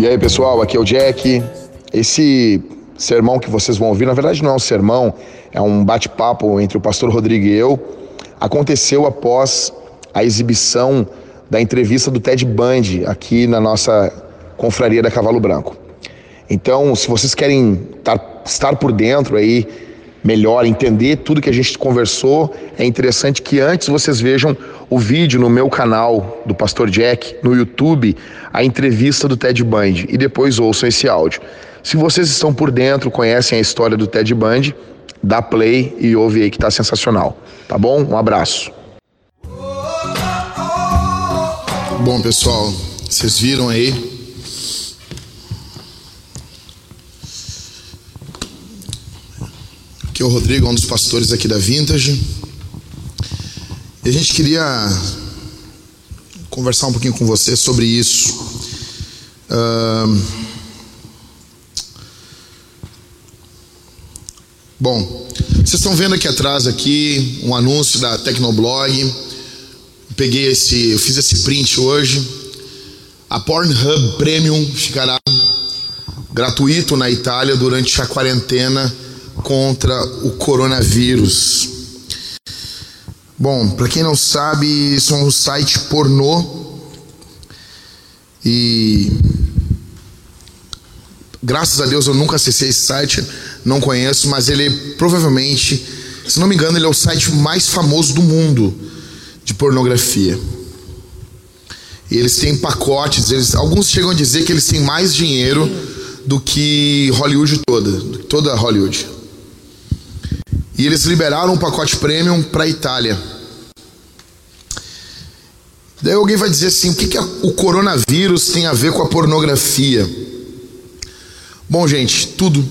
E aí, pessoal, aqui é o Jack. Esse sermão que vocês vão ouvir, na verdade não é um sermão, é um bate-papo entre o pastor Rodrigo e eu. Aconteceu após a exibição da entrevista do Ted Bundy aqui na nossa confraria da Cavalo Branco. Então, se vocês querem estar por dentro aí, melhor, entender tudo que a gente conversou, é interessante que antes vocês vejam o vídeo no meu canal do Pastor Jack, no YouTube, a entrevista do Ted Bundy, e depois ouçam esse áudio. Se vocês estão por dentro, conhecem a história do Ted Bundy, dá play e ouve aí que tá sensacional. Tá bom? Um abraço. Bom, pessoal, vocês viram aí Aqui é o Rodrigo, um dos pastores aqui da Vintage. E a gente queria conversar um pouquinho com você sobre isso. Uh... Bom, vocês estão vendo aqui atrás aqui um anúncio da Tecnoblog. Peguei esse, eu fiz esse print hoje. A Pornhub Premium ficará gratuito na Itália durante a quarentena contra o coronavírus. Bom, para quem não sabe, isso é um site pornô e graças a Deus eu nunca acessei esse site, não conheço, mas ele provavelmente, se não me engano, ele é o site mais famoso do mundo de pornografia. E eles têm pacotes, eles, alguns chegam a dizer que eles têm mais dinheiro do que Hollywood toda, toda Hollywood. E eles liberaram um pacote premium para a Itália. Daí alguém vai dizer assim: o que, que o coronavírus tem a ver com a pornografia? Bom, gente, tudo.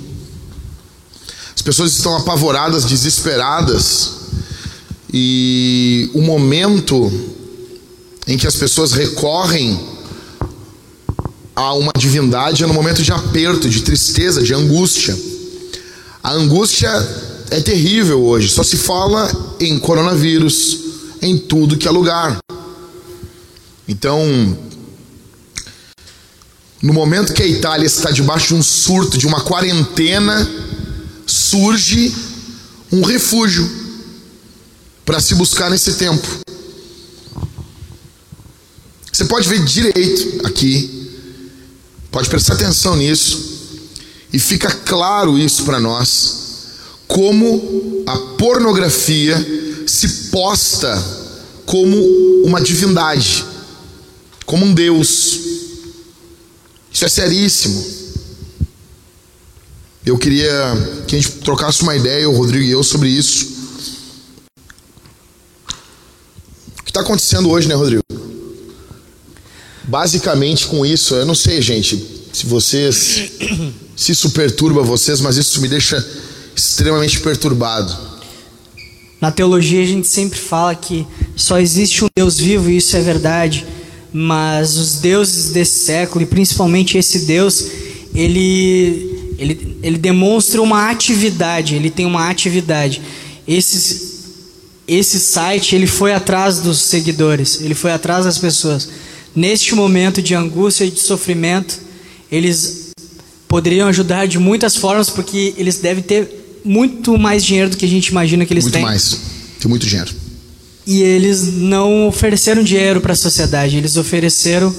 As pessoas estão apavoradas, desesperadas, e o momento em que as pessoas recorrem a uma divindade é no momento de aperto, de tristeza, de angústia. A angústia é terrível hoje. Só se fala em coronavírus em tudo que é lugar. Então, no momento que a Itália está debaixo de um surto, de uma quarentena, surge um refúgio para se buscar nesse tempo. Você pode ver direito aqui, pode prestar atenção nisso, e fica claro isso para nós como a pornografia se posta como uma divindade, como um Deus. Isso é seríssimo. Eu queria que a gente trocasse uma ideia, o Rodrigo e eu, sobre isso. O que está acontecendo hoje, né, Rodrigo? Basicamente com isso, eu não sei, gente, se vocês. Se isso perturba vocês, mas isso me deixa extremamente perturbado. Na teologia a gente sempre fala que só existe um Deus vivo e isso é verdade, mas os deuses desse século e principalmente esse Deus, ele ele, ele demonstra uma atividade, ele tem uma atividade. Esse, esse site ele foi atrás dos seguidores, ele foi atrás das pessoas. Neste momento de angústia e de sofrimento, eles poderiam ajudar de muitas formas, porque eles devem ter muito mais dinheiro do que a gente imagina que eles muito têm. Muito mais. Tem muito dinheiro. E eles não ofereceram dinheiro para a sociedade, eles ofereceram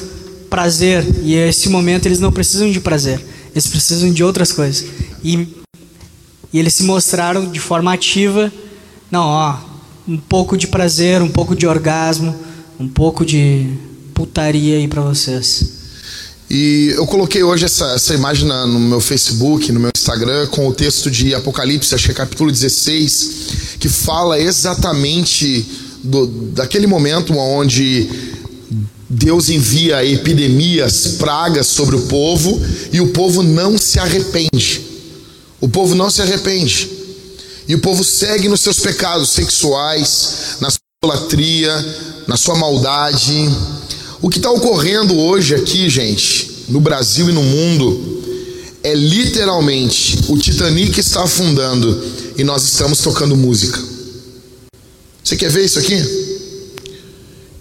prazer. E nesse momento eles não precisam de prazer, eles precisam de outras coisas. E, e eles se mostraram de forma ativa: não, ó, um pouco de prazer, um pouco de orgasmo, um pouco de putaria aí para vocês. E eu coloquei hoje essa, essa imagem na, no meu Facebook, no meu Instagram, com o texto de Apocalipse, acho que é capítulo 16, que fala exatamente do, daquele momento onde Deus envia epidemias, pragas sobre o povo e o povo não se arrepende. O povo não se arrepende. E o povo segue nos seus pecados sexuais, na sua idolatria, na sua maldade. O que está ocorrendo hoje aqui, gente, no Brasil e no mundo, é literalmente o Titanic está afundando e nós estamos tocando música. Você quer ver isso aqui?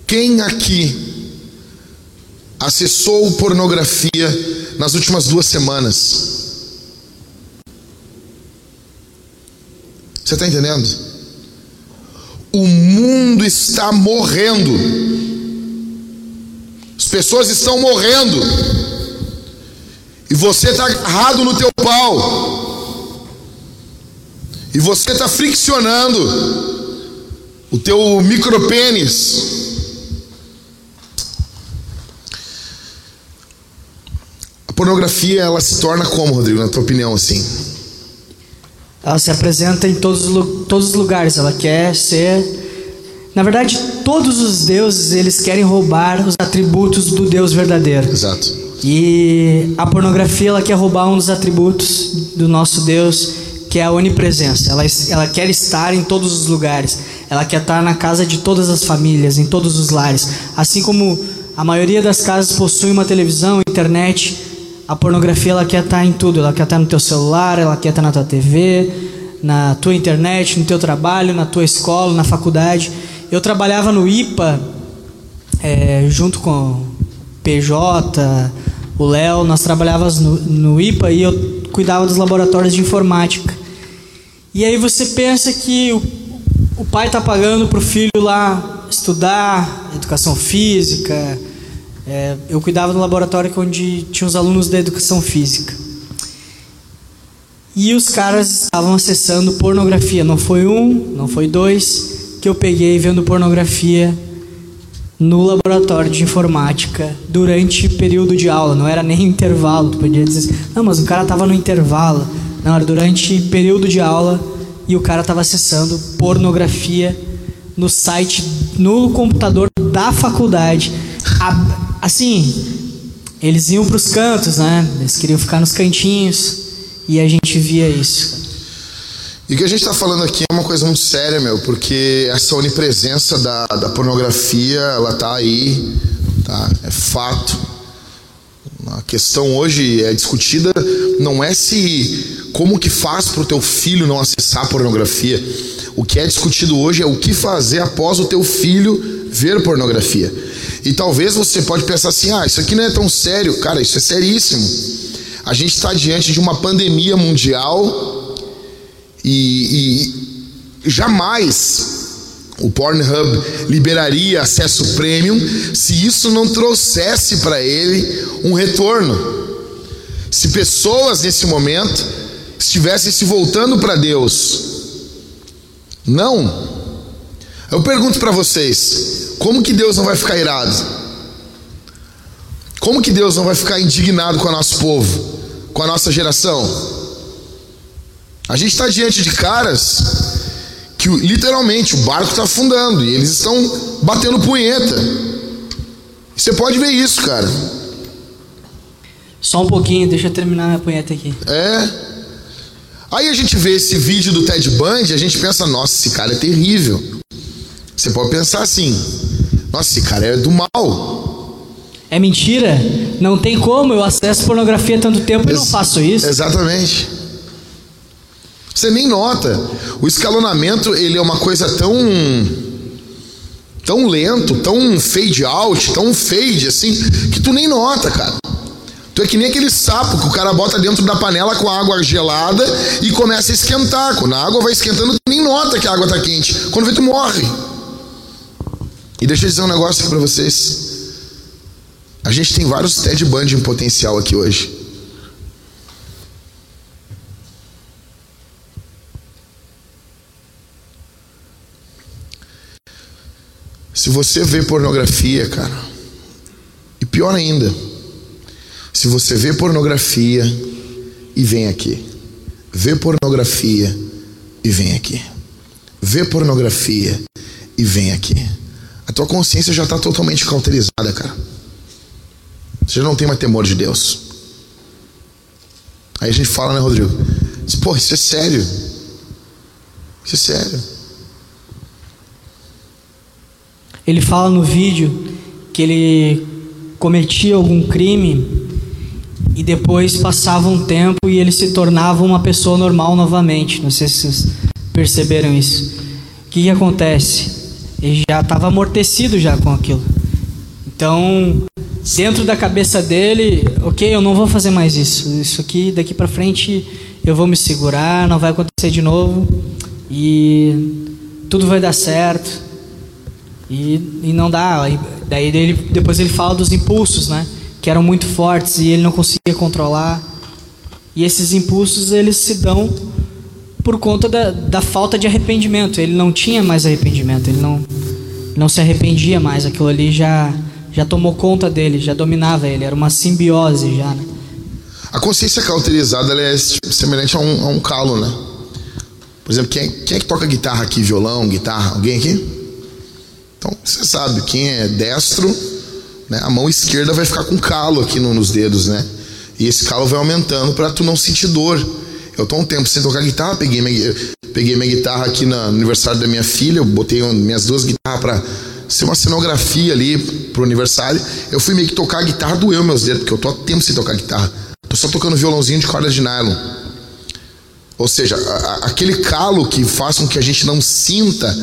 Quem aqui acessou pornografia nas últimas duas semanas? Você está entendendo? O mundo está morrendo. As pessoas estão morrendo. E você está agarrado no teu pau. E você está friccionando o teu micropênis. A pornografia ela se torna como, Rodrigo, na tua opinião, assim? Ela se apresenta em todos, todos os lugares. Ela quer ser. Na verdade, todos os deuses eles querem roubar os atributos do Deus verdadeiro. Exato. E a pornografia ela quer roubar um dos atributos do nosso Deus, que é a onipresença. Ela, ela quer estar em todos os lugares. Ela quer estar na casa de todas as famílias, em todos os lares. Assim como a maioria das casas possui uma televisão, internet, a pornografia ela quer estar em tudo, ela quer estar no teu celular, ela quer estar na tua TV, na tua internet, no teu trabalho, na tua escola, na faculdade. Eu trabalhava no IPA é, junto com PJ, o Léo, nós trabalhávamos no, no IPA e eu cuidava dos laboratórios de informática. E aí você pensa que o, o pai está pagando para o filho lá estudar educação física, é, eu cuidava do laboratório onde tinha os alunos da educação física. E os caras estavam acessando pornografia. Não foi um, não foi dois que eu peguei vendo pornografia no laboratório de informática durante período de aula. Não era nem intervalo. Tu podia dizer, não, mas o cara estava no intervalo. Não, era durante período de aula e o cara estava acessando pornografia no site, no computador da faculdade. A, assim, eles iam para os cantos, né? Eles queriam ficar nos cantinhos e a gente via isso. E o que a gente está falando aqui é uma coisa muito séria, meu, porque essa onipresença da, da pornografia, ela tá aí, tá? É fato. A questão hoje é discutida não é se como que faz para o teu filho não acessar a pornografia. O que é discutido hoje é o que fazer após o teu filho ver pornografia. E talvez você pode pensar assim: ah, isso aqui não é tão sério. Cara, isso é seríssimo. A gente está diante de uma pandemia mundial e, e jamais o Pornhub liberaria acesso premium se isso não trouxesse para ele um retorno. Se pessoas nesse momento estivessem se voltando para Deus, não. Eu pergunto para vocês: como que Deus não vai ficar irado? Como que Deus não vai ficar indignado com o nosso povo, com a nossa geração? A gente está diante de caras que literalmente o barco está afundando e eles estão batendo punheta. Você pode ver isso, cara. Só um pouquinho, deixa eu terminar minha punheta aqui. É. Aí a gente vê esse vídeo do Ted Bundy, a gente pensa, nossa, esse cara é terrível. Você pode pensar assim: nossa, esse cara é do mal. É mentira? Não tem como, eu acesso pornografia há tanto tempo Ex e não faço isso. Exatamente. Você nem nota. O escalonamento, ele é uma coisa tão tão lento, tão fade out, tão fade assim, que tu nem nota, cara. Tu é que nem aquele sapo que o cara bota dentro da panela com água gelada e começa a esquentar. Quando a água vai esquentando, tu nem nota que a água tá quente. Quando vê, tu morre. E deixa eu dizer um negócio aqui para vocês. A gente tem vários Ted Bundy em potencial aqui hoje. Se você vê pornografia, cara, e pior ainda, se você vê pornografia e vem aqui, vê pornografia e vem aqui, vê pornografia e vem aqui. A tua consciência já está totalmente cauterizada, cara. Você já não tem mais temor de Deus. Aí a gente fala, né, Rodrigo? Pô, isso é sério. Isso é sério. Ele fala no vídeo que ele cometia algum crime e depois passava um tempo e ele se tornava uma pessoa normal novamente. Não sei se vocês perceberam isso. O que, que acontece? Ele já estava amortecido já com aquilo. Então, dentro da cabeça dele, ok, eu não vou fazer mais isso. Isso aqui, daqui para frente, eu vou me segurar, não vai acontecer de novo e tudo vai dar certo. E, e não dá. Daí ele, depois ele fala dos impulsos, né? Que eram muito fortes e ele não conseguia controlar. E esses impulsos eles se dão por conta da, da falta de arrependimento. Ele não tinha mais arrependimento, ele não, não se arrependia mais. Aquilo ali já, já tomou conta dele, já dominava ele, era uma simbiose já. Né? A consciência cauterizada é semelhante a um, a um calo, né? Por exemplo, quem, quem é que toca guitarra aqui? Violão, guitarra? Alguém aqui? Então, você sabe, quem é destro, né, a mão esquerda vai ficar com calo aqui no, nos dedos, né? E esse calo vai aumentando para tu não sentir dor. Eu tô um tempo sem tocar guitarra, peguei minha, peguei minha guitarra aqui no aniversário da minha filha, eu botei minhas duas guitarras para ser uma cenografia ali pro aniversário. Eu fui meio que tocar a guitarra, doeu meus dedos, porque eu tô há tempo sem tocar guitarra. Tô só tocando violãozinho de corda de nylon. Ou seja, a, aquele calo que faz com que a gente não sinta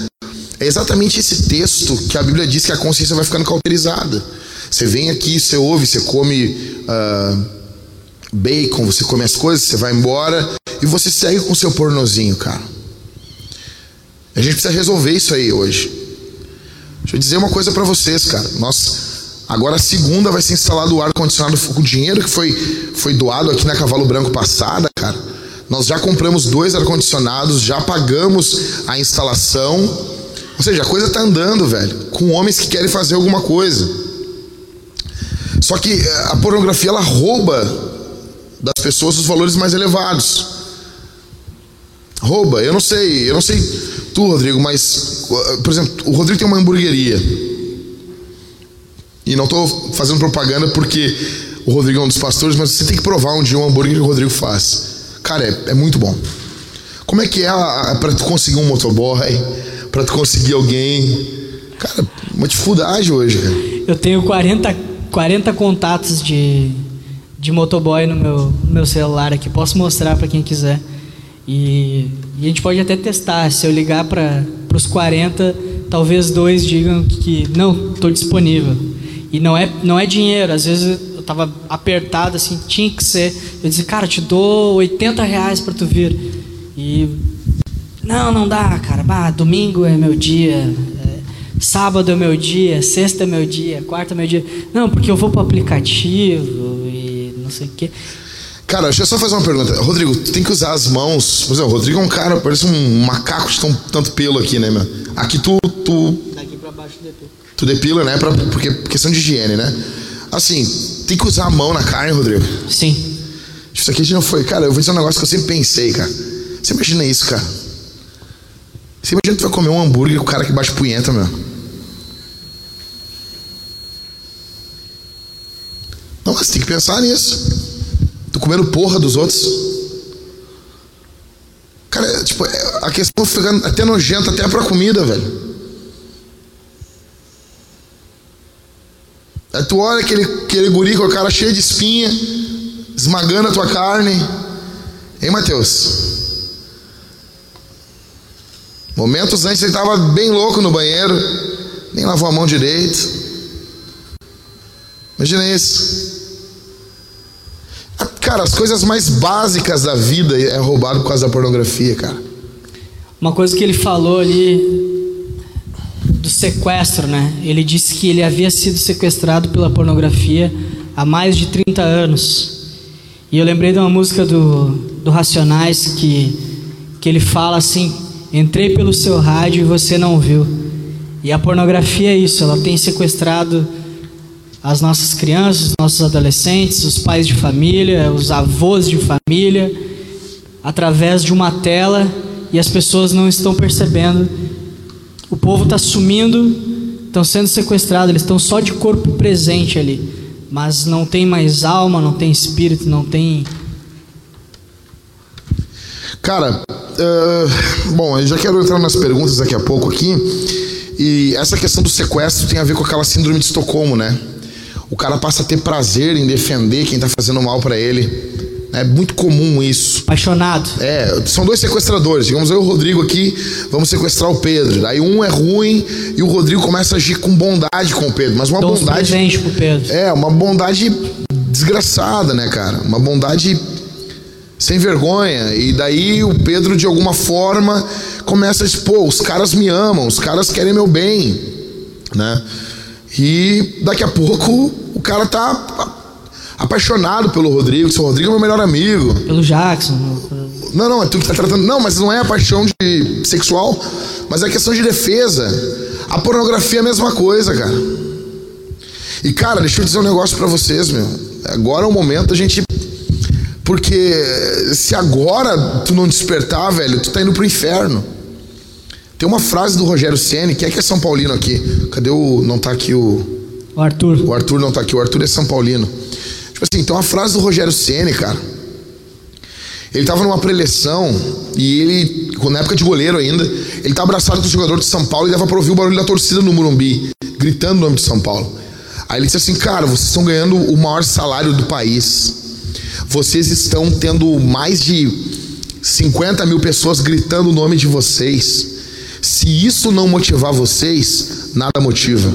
é exatamente esse texto que a Bíblia diz que a consciência vai ficando cauterizada. Você vem aqui, você ouve, você come uh, bacon, você come as coisas, você vai embora e você segue com seu pornozinho, cara. A gente precisa resolver isso aí hoje. Deixa eu dizer uma coisa para vocês, cara. Nós Agora a segunda vai ser instalado o ar condicionado com o dinheiro que foi, foi doado aqui na Cavalo Branco passada, cara. Nós já compramos dois ar condicionados, já pagamos a instalação. Ou seja, a coisa tá andando, velho, com homens que querem fazer alguma coisa. Só que eh, a pornografia ela rouba das pessoas os valores mais elevados. Rouba, eu não sei, eu não sei tu, Rodrigo, mas eh, por exemplo, o Rodrigo tem uma hamburgueria. E não estou fazendo propaganda porque o Rodrigo é um dos pastores, mas você tem que provar um dia um hambúrguer que o Rodrigo faz. Cara, é, é muito bom. Como é que é para tu conseguir um motoboy, para tu conseguir alguém? Cara, uma dificuldade hoje, cara. Eu tenho 40, 40 contatos de, de motoboy no meu, no meu celular aqui. Posso mostrar para quem quiser. E, e, a gente pode até testar. Se eu ligar para os 40, talvez dois digam que não, estou disponível. E não é, não é dinheiro, às vezes eu tava apertado assim, tinha que ser. Eu disse, cara, te dou 80 reais para tu vir. E não, não dá, cara. Bah, domingo é meu dia, é, sábado é meu dia, sexta é meu dia, quarta é meu dia. Não, porque eu vou pro aplicativo e não sei o quê. Cara, deixa eu só fazer uma pergunta. Rodrigo, tu tem que usar as mãos. Por exemplo, o Rodrigo é um cara, parece um macaco de tão, tanto pelo aqui, né, meu? Aqui tu. tu... Daqui pra baixo depila. Tu depila, né? Pra, porque questão de higiene, né? Assim, tem que usar a mão na carne, Rodrigo. Sim. Isso aqui já não foi. Cara, eu vou dizer um negócio que eu sempre pensei, cara. Você imagina isso, cara? Você imagina que tu vai comer um hambúrguer com o cara que bate punheta, meu. Não, mas tem que pensar nisso. Tu comendo porra dos outros. Cara, é, tipo, é, a questão fica até nojenta até pra comida, velho. Aí tu olha aquele, aquele guri com a cara cheia de espinha, esmagando a tua carne. Hein, Mateus? Momentos antes ele estava bem louco no banheiro, nem lavou a mão direito. Imagina isso. Cara, as coisas mais básicas da vida é roubado por causa da pornografia, cara. Uma coisa que ele falou ali do sequestro, né? Ele disse que ele havia sido sequestrado pela pornografia há mais de 30 anos. E eu lembrei de uma música do, do Racionais que, que ele fala assim: Entrei pelo seu rádio e você não viu. E a pornografia é isso, ela tem sequestrado as nossas crianças, os nossos adolescentes, os pais de família, os avós de família, através de uma tela e as pessoas não estão percebendo o povo está sumindo, estão sendo sequestrados, eles estão só de corpo presente ali, mas não tem mais alma, não tem espírito, não tem. Cara, uh, bom, eu já quero entrar nas perguntas daqui a pouco aqui. E essa questão do sequestro tem a ver com aquela síndrome de Estocolmo, né? O cara passa a ter prazer em defender quem está fazendo mal para ele. É muito comum isso. Apaixonado. É, são dois sequestradores. Digamos, eu e o Rodrigo aqui vamos sequestrar o Pedro. Daí um é ruim e o Rodrigo começa a agir com bondade com o Pedro. Mas uma uns bondade. presentes pro Pedro. É, uma bondade desgraçada, né, cara? Uma bondade sem vergonha. E daí o Pedro, de alguma forma, começa a pô, os caras me amam, os caras querem meu bem, né? E daqui a pouco o cara tá apaixonado pelo Rodrigo, seu Rodrigo é meu melhor amigo. Pelo Jackson. Não, não, é tu que tá tratando. Não, mas não é a paixão de sexual, mas é questão de defesa. A pornografia é a mesma coisa, cara. E cara, deixa eu dizer um negócio para vocês, meu. Agora é o momento da gente porque se agora tu não despertar, velho, tu tá indo pro inferno. Tem uma frase do Rogério Ceni, que é que é São Paulino aqui. Cadê o não tá aqui o O Arthur. o Arthur não tá aqui, o Arthur é São Paulino. Tipo assim, tem uma frase do Rogério Ceni, cara. Ele tava numa preleção e ele, na época de goleiro ainda, ele tá abraçado com o jogador de São Paulo e dava pra ouvir o barulho da torcida no Morumbi, gritando o nome de São Paulo. Aí ele disse assim, cara, vocês estão ganhando o maior salário do país. Vocês estão tendo mais de 50 mil pessoas gritando o nome de vocês. Se isso não motivar vocês, nada motiva.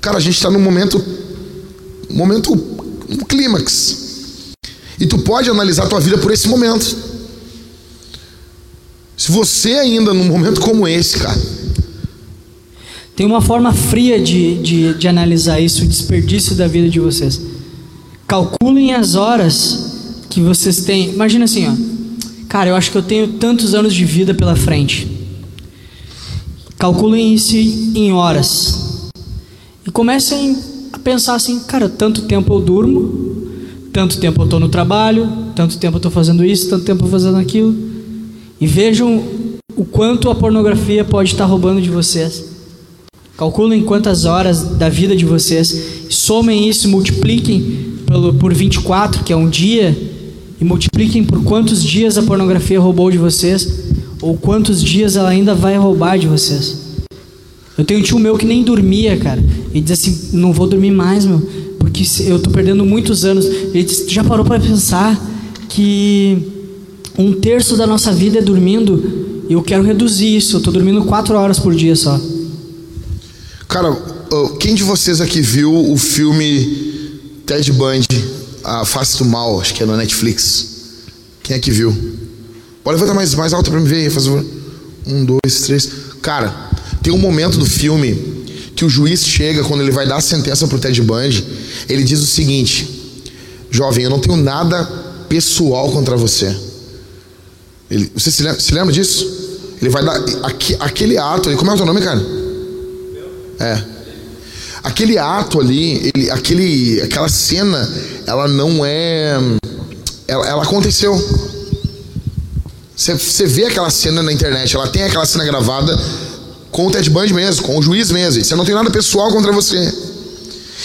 Cara, a gente está num momento, momento, um clímax. E tu pode analisar tua vida por esse momento. Se você ainda num momento como esse, cara, Tem uma forma fria de, de, de analisar isso, o desperdício da vida de vocês. Calculem as horas que vocês têm. Imagina assim, ó. Cara, eu acho que eu tenho tantos anos de vida pela frente. Calculem isso em horas. E comecem a pensar assim, cara, tanto tempo eu durmo, tanto tempo eu estou no trabalho, tanto tempo eu estou fazendo isso, tanto tempo eu estou fazendo aquilo. E vejam o quanto a pornografia pode estar roubando de vocês. Calculem quantas horas da vida de vocês, somem isso, multipliquem pelo, por 24, que é um dia, e multipliquem por quantos dias a pornografia roubou de vocês, ou quantos dias ela ainda vai roubar de vocês. Eu tenho um tio meu que nem dormia, cara, e diz assim: não vou dormir mais, meu, porque eu tô perdendo muitos anos. Ele disse: já parou para pensar que um terço da nossa vida é dormindo? E eu quero reduzir isso, eu tô dormindo quatro horas por dia só. Cara, quem de vocês aqui viu o filme Ted Bundy, A Face do Mal, acho que é no Netflix? Quem é que viu? Pode levantar mais, mais alto pra me ver aí, faz favor. Um, dois, três. Cara, tem um momento do filme que o juiz chega, quando ele vai dar a sentença pro Ted Bundy, ele diz o seguinte: Jovem, eu não tenho nada pessoal contra você. Ele, você se lembra, se lembra disso? Ele vai dar. aque- aquele ato, ali- como é o teu nome, cara? É. Aquele ato ali, ele, aquele, aquela cena, ela não é. Ela, ela aconteceu. Você- vê aquela cena na internet, ela tem aquela cena gravada com o Ted Bundy mesmo, com o juiz mesmo. Você não tem nada pessoal contra você.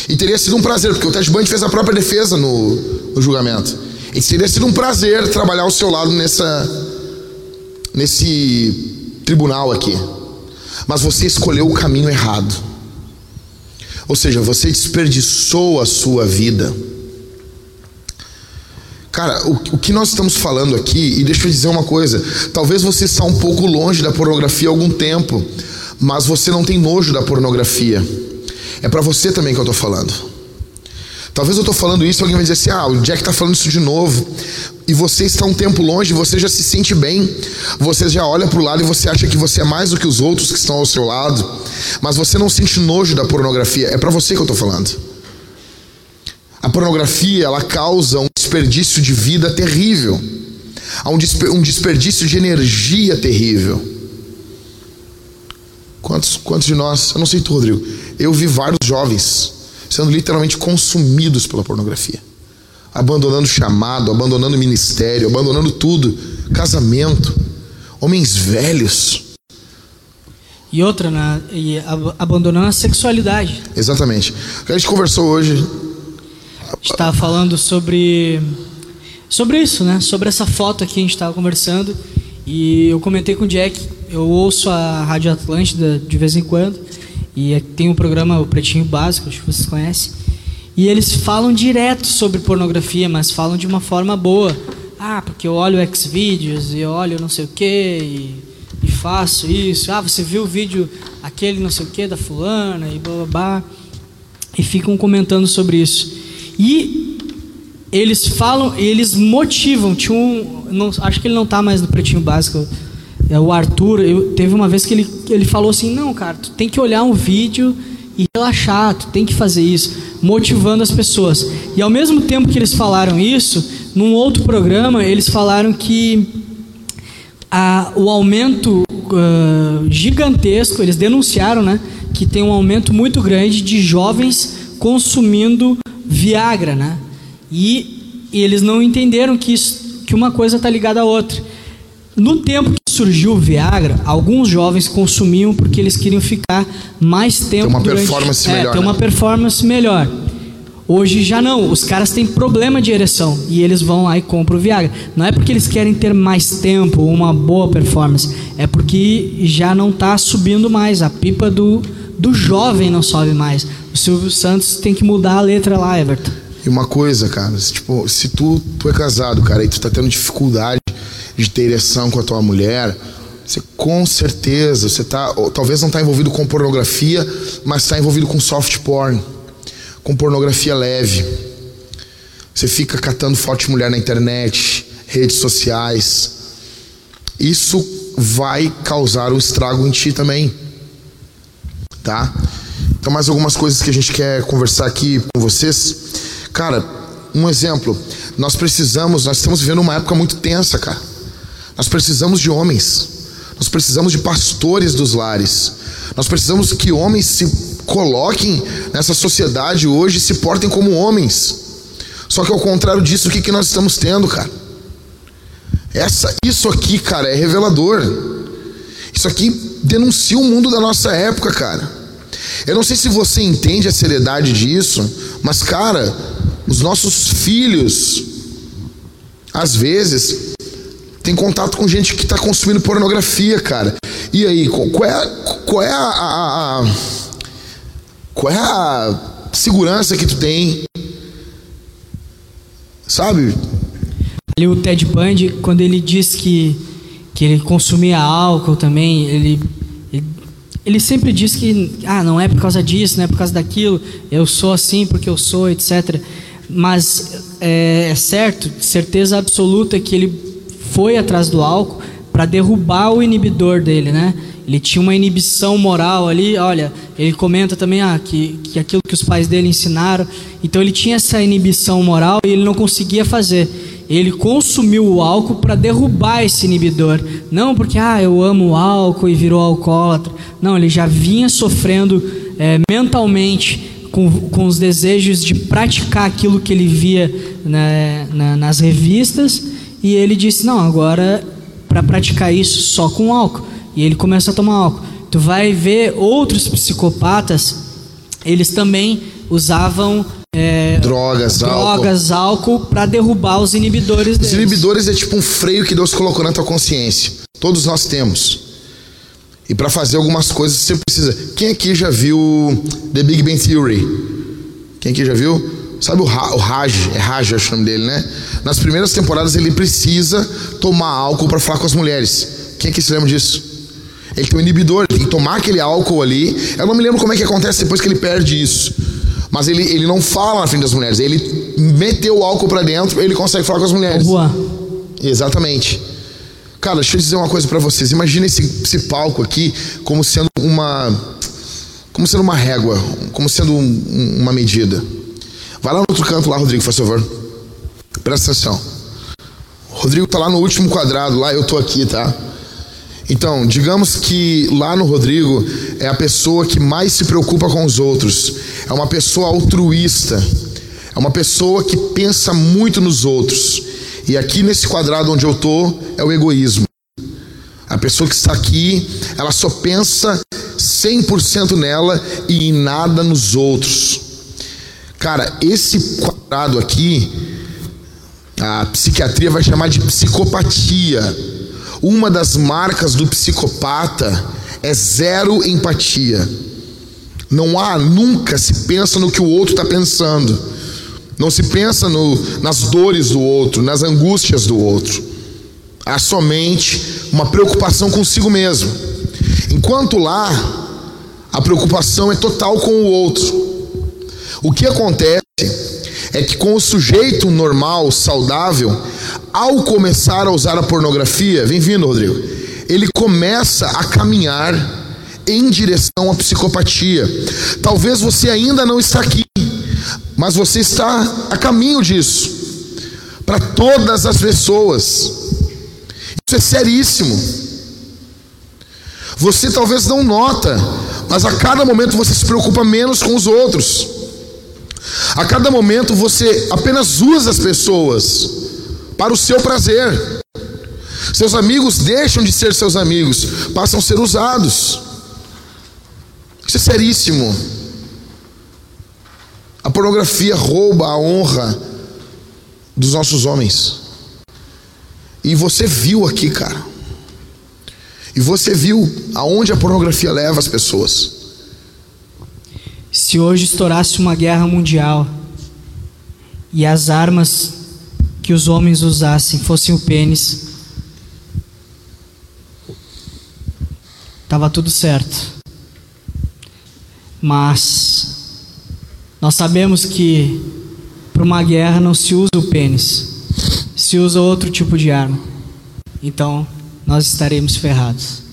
E teria sido um prazer, porque o Ted Bundy fez a própria defesa no, no julgamento. E teria sido um prazer trabalhar ao seu lado nessa, nesse tribunal aqui. Mas você escolheu o caminho errado. Ou seja, você desperdiçou a sua vida. Cara, o, o que nós estamos falando aqui, e deixa eu dizer uma coisa: talvez você está um pouco longe da pornografia há algum tempo, mas você não tem nojo da pornografia. É para você também que eu tô falando. Talvez eu tô falando isso e alguém vai dizer assim: ah, o Jack tá falando isso de novo. E você está um tempo longe, você já se sente bem, você já olha pro lado e você acha que você é mais do que os outros que estão ao seu lado, mas você não sente nojo da pornografia. É para você que eu tô falando. A pornografia, ela causa um desperdício de vida terrível. Um, um desperdício de energia terrível. Quantos, quantos de nós, eu não sei tu, Rodrigo, eu vi vários jovens sendo literalmente consumidos pela pornografia. Abandonando chamado, abandonando ministério, abandonando tudo. Casamento. Homens velhos. E outra, né, e ab- abandonando a sexualidade. Exatamente. A gente conversou hoje. A gente estava falando sobre sobre isso, né? Sobre essa foto aqui a gente estava conversando e eu comentei com o Jack. Eu ouço a Rádio Atlântida de vez em quando e é- tem um programa o Pretinho Básico, acho que vocês conhecem. E eles falam direto sobre pornografia, mas falam de uma forma boa. Ah, porque eu olho Xvideos e eu olho não sei o que e, e, faço isso. Ah, você viu o vídeo aquele não sei o que da fulana e blá blá blá. E ficam comentando sobre isso. E eles falam, eles motivam. Tinha um, não, acho que ele não está mais no pretinho básico. É o Arthur. Eu, teve uma vez que ele, ele falou assim: Não, cara, tu tem que olhar um vídeo e relaxar, tu tem que fazer isso, motivando as pessoas. E ao mesmo tempo que eles falaram isso, num outro programa, eles falaram que a, o aumento uh, gigantesco, eles denunciaram, né, que tem um aumento muito grande de jovens consumindo Viagra, né? E, e eles não entenderam que, isso, que uma coisa está ligada à outra. No tempo surgiu o Viagra, alguns jovens consumiam porque eles queriam ficar mais tempo. Ter uma durante, performance é, melhor. Ter uma né? performance melhor. Hoje já não, os caras têm problema de ereção e eles vão lá e compram o Viagra. Não é porque eles querem ter mais tempo, uma boa performance, é porque já não está subindo mais, a pipa do, do jovem não sobe mais. O Silvio Santos tem que mudar a letra lá, Everton. E uma coisa, cara, se, tipo, se tu, tu é casado, cara, e tu tá tendo dificuldade de ter ereção com a tua mulher, você com certeza, você tá, talvez não tá envolvido com pornografia, mas está envolvido com soft porn, com pornografia leve. Você fica catando foto de mulher na internet, redes sociais. Isso vai causar um estrago em ti também. Tá? Então, mais algumas coisas que a gente quer conversar aqui com vocês. Cara, um exemplo. Nós precisamos, nós estamos vivendo uma época muito tensa, cara. Nós precisamos de homens. Nós precisamos de pastores dos lares. Nós precisamos que homens se coloquem nessa sociedade hoje e se portem como homens. Só que ao contrário disso, o que, que nós estamos tendo, cara? Essa, isso aqui, cara, é revelador. Isso aqui denuncia o mundo da nossa época, cara. Eu não sei se você entende a seriedade disso, mas, cara, os nossos filhos, às vezes, tem contato com gente que está consumindo pornografia, cara. E aí, qual é, qual é a, a, a, qual é a segurança que tu tem? Sabe? Ali o Ted Bundy, quando ele diz que, que ele consumia álcool também, ele, ele, ele sempre diz que ah, não é por causa disso, não é por causa daquilo, eu sou assim porque eu sou, etc. Mas é, é certo, certeza absoluta que ele foi atrás do álcool para derrubar o inibidor dele, né? Ele tinha uma inibição moral ali, olha, ele comenta também ah, que, que aquilo que os pais dele ensinaram. Então ele tinha essa inibição moral e ele não conseguia fazer. Ele consumiu o álcool para derrubar esse inibidor. Não porque, ah, eu amo o álcool e virou alcoólatra. Não, ele já vinha sofrendo é, mentalmente com, com os desejos de praticar aquilo que ele via né, na, nas revistas. E ele disse: Não, agora para praticar isso só com álcool. E ele começa a tomar álcool. Tu vai ver outros psicopatas, eles também usavam é, drogas, drogas, álcool, álcool para derrubar os inibidores Os inibidores é tipo um freio que Deus colocou na tua consciência. Todos nós temos. E para fazer algumas coisas você precisa. Quem aqui já viu The Big Bang Theory? Quem aqui já viu? Sabe o, Ra o Raj? É Raj, acho o nome dele, né? Nas primeiras temporadas ele precisa tomar álcool para falar com as mulheres. Quem aqui se lembra disso? Ele tem um inibidor, ele tem que tomar aquele álcool ali. Eu não me lembro como é que acontece depois que ele perde isso. Mas ele, ele não fala na frente das mulheres. Ele meteu o álcool para dentro, ele consegue falar com as mulheres. Boa. Exatamente. Cara, deixa eu dizer uma coisa para vocês. Imagina esse, esse palco aqui como sendo uma como sendo uma régua, como sendo um, uma medida. Vai lá no outro canto lá, Rodrigo, faz favor. Presta atenção. Rodrigo tá lá no último quadrado, lá eu tô aqui, tá? Então, digamos que lá no Rodrigo é a pessoa que mais se preocupa com os outros. É uma pessoa altruísta. É uma pessoa que pensa muito nos outros. E aqui nesse quadrado onde eu tô é o egoísmo. A pessoa que está aqui, ela só pensa 100% nela e em nada nos outros. Cara, esse quadrado aqui, a psiquiatria vai chamar de psicopatia. Uma das marcas do psicopata é zero empatia. Não há, nunca se pensa no que o outro está pensando. Não se pensa no, nas dores do outro, nas angústias do outro. Há somente uma preocupação consigo mesmo. Enquanto lá, a preocupação é total com o outro. O que acontece é que com o sujeito normal, saudável, ao começar a usar a pornografia, vem vindo, Rodrigo, ele começa a caminhar em direção à psicopatia. Talvez você ainda não está aqui, mas você está a caminho disso. Para todas as pessoas. Isso é seríssimo. Você talvez não nota, mas a cada momento você se preocupa menos com os outros. A cada momento você apenas usa as pessoas para o seu prazer. Seus amigos deixam de ser seus amigos, passam a ser usados. Isso é seríssimo. A pornografia rouba a honra dos nossos homens. E você viu aqui, cara. E você viu aonde a pornografia leva as pessoas. Se hoje estourasse uma guerra mundial e as armas que os homens usassem fossem o pênis, estava tudo certo. Mas nós sabemos que para uma guerra não se usa o pênis, se usa outro tipo de arma. Então nós estaremos ferrados.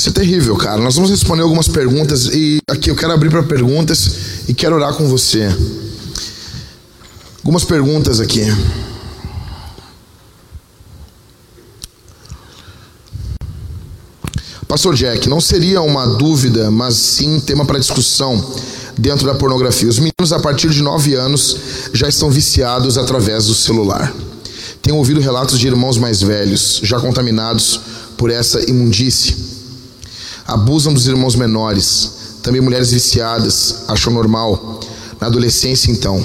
Isso é terrível, cara. Nós vamos responder algumas perguntas e aqui eu quero abrir para perguntas e quero orar com você. Algumas perguntas aqui. Pastor Jack, não seria uma dúvida, mas sim tema para discussão dentro da pornografia. Os meninos a partir de 9 anos já estão viciados através do celular. Tenho ouvido relatos de irmãos mais velhos, já contaminados por essa imundície. Abusam dos irmãos menores, também mulheres viciadas, acham normal. Na adolescência, então.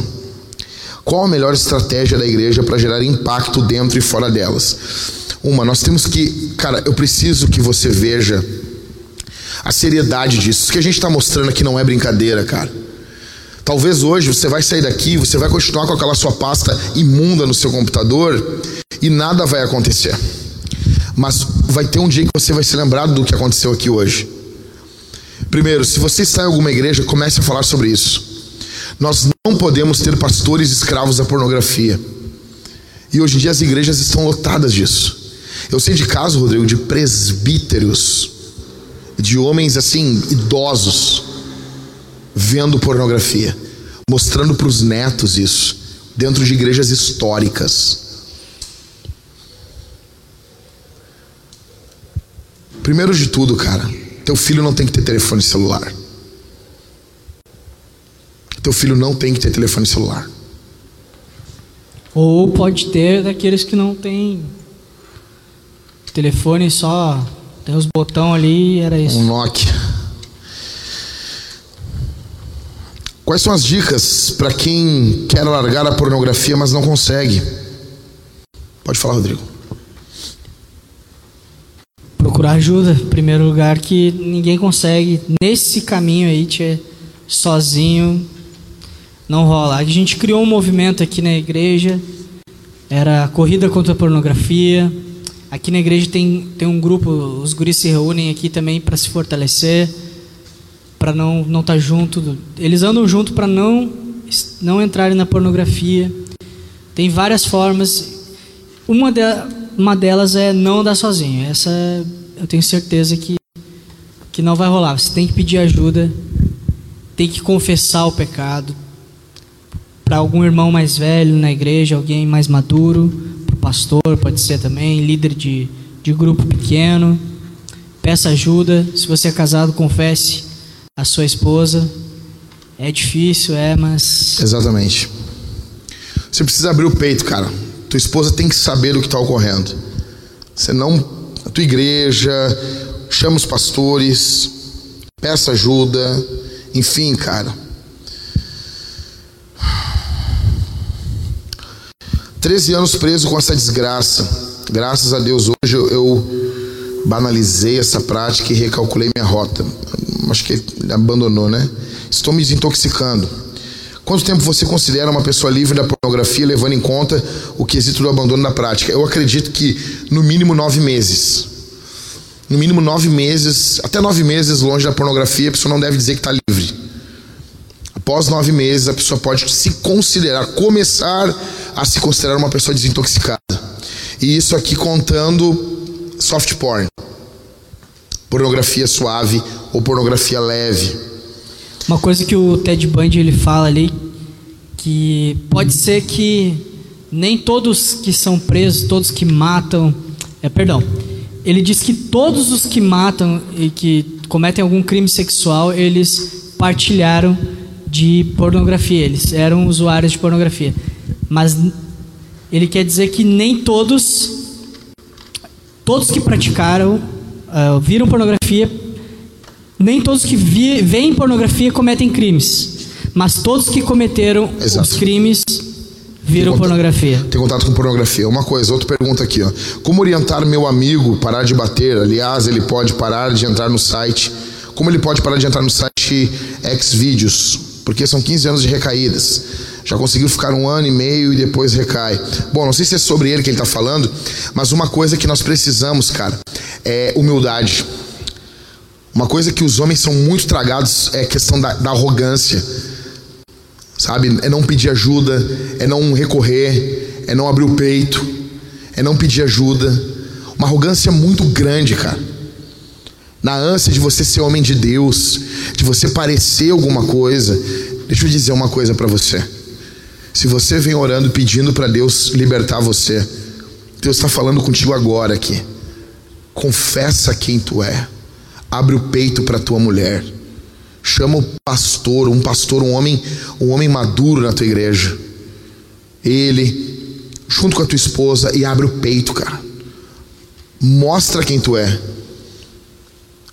Qual a melhor estratégia da igreja para gerar impacto dentro e fora delas? Uma, nós temos que, cara, eu preciso que você veja a seriedade disso. Isso que a gente está mostrando aqui não é brincadeira, cara. Talvez hoje você vai sair daqui, você vai continuar com aquela sua pasta imunda no seu computador e nada vai acontecer. Mas vai ter um dia que você vai se lembrar do que aconteceu aqui hoje. Primeiro, se você está em alguma igreja, comece a falar sobre isso. Nós não podemos ter pastores escravos da pornografia. E hoje em dia as igrejas estão lotadas disso. Eu sei de caso, Rodrigo, de presbíteros, de homens assim, idosos, vendo pornografia, mostrando para os netos isso, dentro de igrejas históricas. Primeiro de tudo, cara, teu filho não tem que ter telefone celular. Teu filho não tem que ter telefone celular. Ou pode ter daqueles que não têm telefone só tem os botões ali era isso. Um Nokia. Quais são as dicas para quem quer largar a pornografia, mas não consegue? Pode falar, Rodrigo. Procurar ajuda, primeiro lugar, que ninguém consegue nesse caminho aí, tchê, sozinho, não rola. A gente criou um movimento aqui na igreja, era corrida contra a pornografia, Aqui na igreja tem, tem um grupo, os guris se reúnem aqui também para se fortalecer, para não não estar tá junto. Eles andam junto para não não entrarem na pornografia. Tem várias formas. Uma, de, uma delas é não andar sozinho. Essa eu tenho certeza que que não vai rolar. Você tem que pedir ajuda, tem que confessar o pecado para algum irmão mais velho na igreja, alguém mais maduro pastor, pode ser também, líder de, de grupo pequeno. Peça ajuda. Se você é casado, confesse a sua esposa. É difícil, é, mas. Exatamente. Você precisa abrir o peito, cara. Tua esposa tem que saber do que está ocorrendo. Você não. A tua igreja, chama os pastores, peça ajuda. Enfim, cara 13 anos preso com essa desgraça. Graças a Deus, hoje eu, eu banalizei essa prática e recalculei minha rota. acho que ele abandonou, né? Estou me desintoxicando. Quanto tempo você considera uma pessoa livre da pornografia, levando em conta o quesito do abandono da prática? Eu acredito que no mínimo nove meses. No mínimo nove meses, até nove meses longe da pornografia, a pessoa não deve dizer que está livre. Após nove meses, a pessoa pode se considerar, começar a se considerar uma pessoa desintoxicada. E isso aqui contando soft porn, pornografia suave ou pornografia leve. Uma coisa que o Ted Bundy ele fala ali que pode ser que nem todos que são presos, todos que matam, é perdão. Ele diz que todos os que matam e que cometem algum crime sexual, eles partilharam de pornografia, eles eram usuários de pornografia. Mas ele quer dizer que nem todos todos que praticaram uh, viram pornografia nem todos que vi, veem pornografia cometem crimes, mas todos que cometeram Exato. os crimes viram tem pornografia. Tem contato com pornografia. Uma coisa, outra pergunta aqui, ó. Como orientar meu amigo parar de bater? Aliás, ele pode parar de entrar no site. Como ele pode parar de entrar no site Xvideos? Porque são 15 anos de recaídas. Já conseguiu ficar um ano e meio e depois recai. Bom, não sei se é sobre ele que ele está falando, mas uma coisa que nós precisamos, cara, é humildade. Uma coisa que os homens são muito tragados é a questão da, da arrogância. Sabe? É não pedir ajuda, é não recorrer, é não abrir o peito, é não pedir ajuda. Uma arrogância muito grande, cara. Na ânsia de você ser homem de Deus, de você parecer alguma coisa. Deixa eu dizer uma coisa para você. Se você vem orando pedindo para Deus libertar você, Deus está falando contigo agora aqui. Confessa quem tu é. Abre o peito para tua mulher. Chama o pastor, um pastor, um homem, um homem maduro na tua igreja. Ele, junto com a tua esposa, e abre o peito, cara. Mostra quem tu é.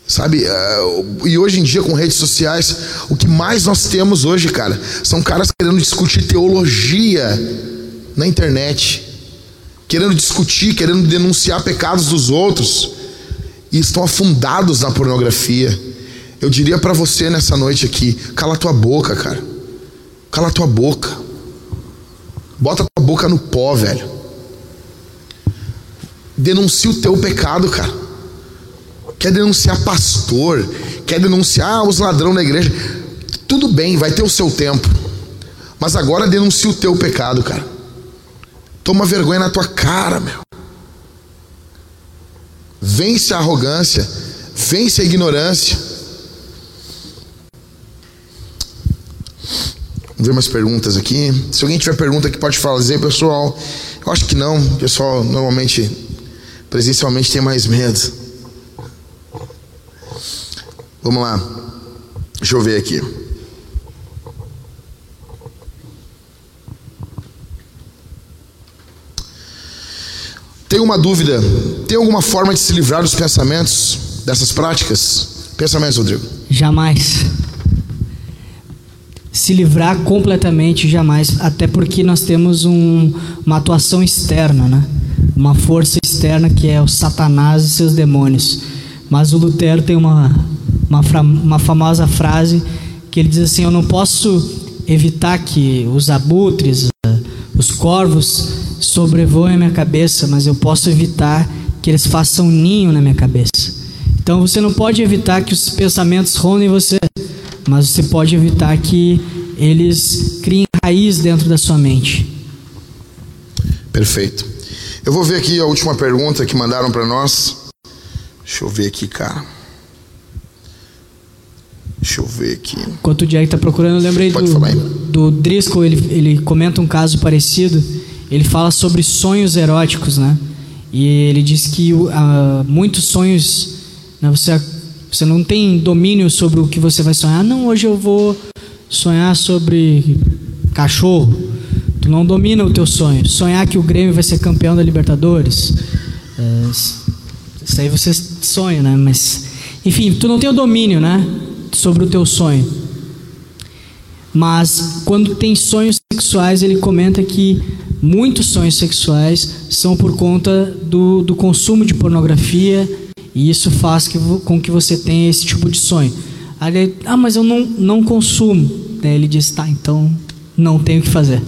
Sabe? Uh, e hoje em dia, com redes sociais, o que mais nós temos hoje, cara, são caras querendo discutir teologia na internet, querendo discutir, querendo denunciar pecados dos outros e estão afundados na pornografia. Eu diria para você nessa noite aqui: cala tua boca, cara. Cala tua boca. Bota tua boca no pó, velho. Denuncia o teu pecado, cara. Quer denunciar pastor, quer denunciar os ladrões da igreja. Tudo bem, vai ter o seu tempo. Mas agora denuncia o teu pecado, cara. Toma vergonha na tua cara, meu. Vence a arrogância, vence a ignorância. Vamos ver mais perguntas aqui. Se alguém tiver pergunta que pode fazer, pessoal. Eu acho que não. O pessoal normalmente, presencialmente, tem mais medo. Vamos lá. Deixa eu ver aqui. Tem uma dúvida? Tem alguma forma de se livrar dos pensamentos, dessas práticas? Pensamentos, Rodrigo? Jamais. Se livrar completamente, jamais. Até porque nós temos um, uma atuação externa, né? Uma força externa que é o Satanás e seus demônios. Mas o Lutero tem uma, uma, uma famosa frase que ele diz assim: Eu não posso evitar que os abutres, os corvos sobrevoem a minha cabeça, mas eu posso evitar que eles façam um ninho na minha cabeça. Então você não pode evitar que os pensamentos rondem você, mas você pode evitar que eles criem raiz dentro da sua mente. Perfeito. Eu vou ver aqui a última pergunta que mandaram para nós. Deixa eu ver aqui, cara. Deixa eu ver aqui. Enquanto o Jack está procurando, eu lembrei do, do Driscoll, ele, ele comenta um caso parecido ele fala sobre sonhos eróticos, né? E ele diz que uh, muitos sonhos, né, você, você não tem domínio sobre o que você vai sonhar. Não, hoje eu vou sonhar sobre cachorro. Tu não domina o teu sonho. Sonhar que o Grêmio vai ser campeão da Libertadores. É, isso aí você sonha, né? Mas, enfim, tu não tem o domínio, né? Sobre o teu sonho. Mas quando tem sonhos sexuais, ele comenta que muitos sonhos sexuais são por conta do, do consumo de pornografia e isso faz que, com que você tenha esse tipo de sonho. Aí ele, ah, mas eu não, não consumo. Daí ele disse, tá, então não tenho o que fazer.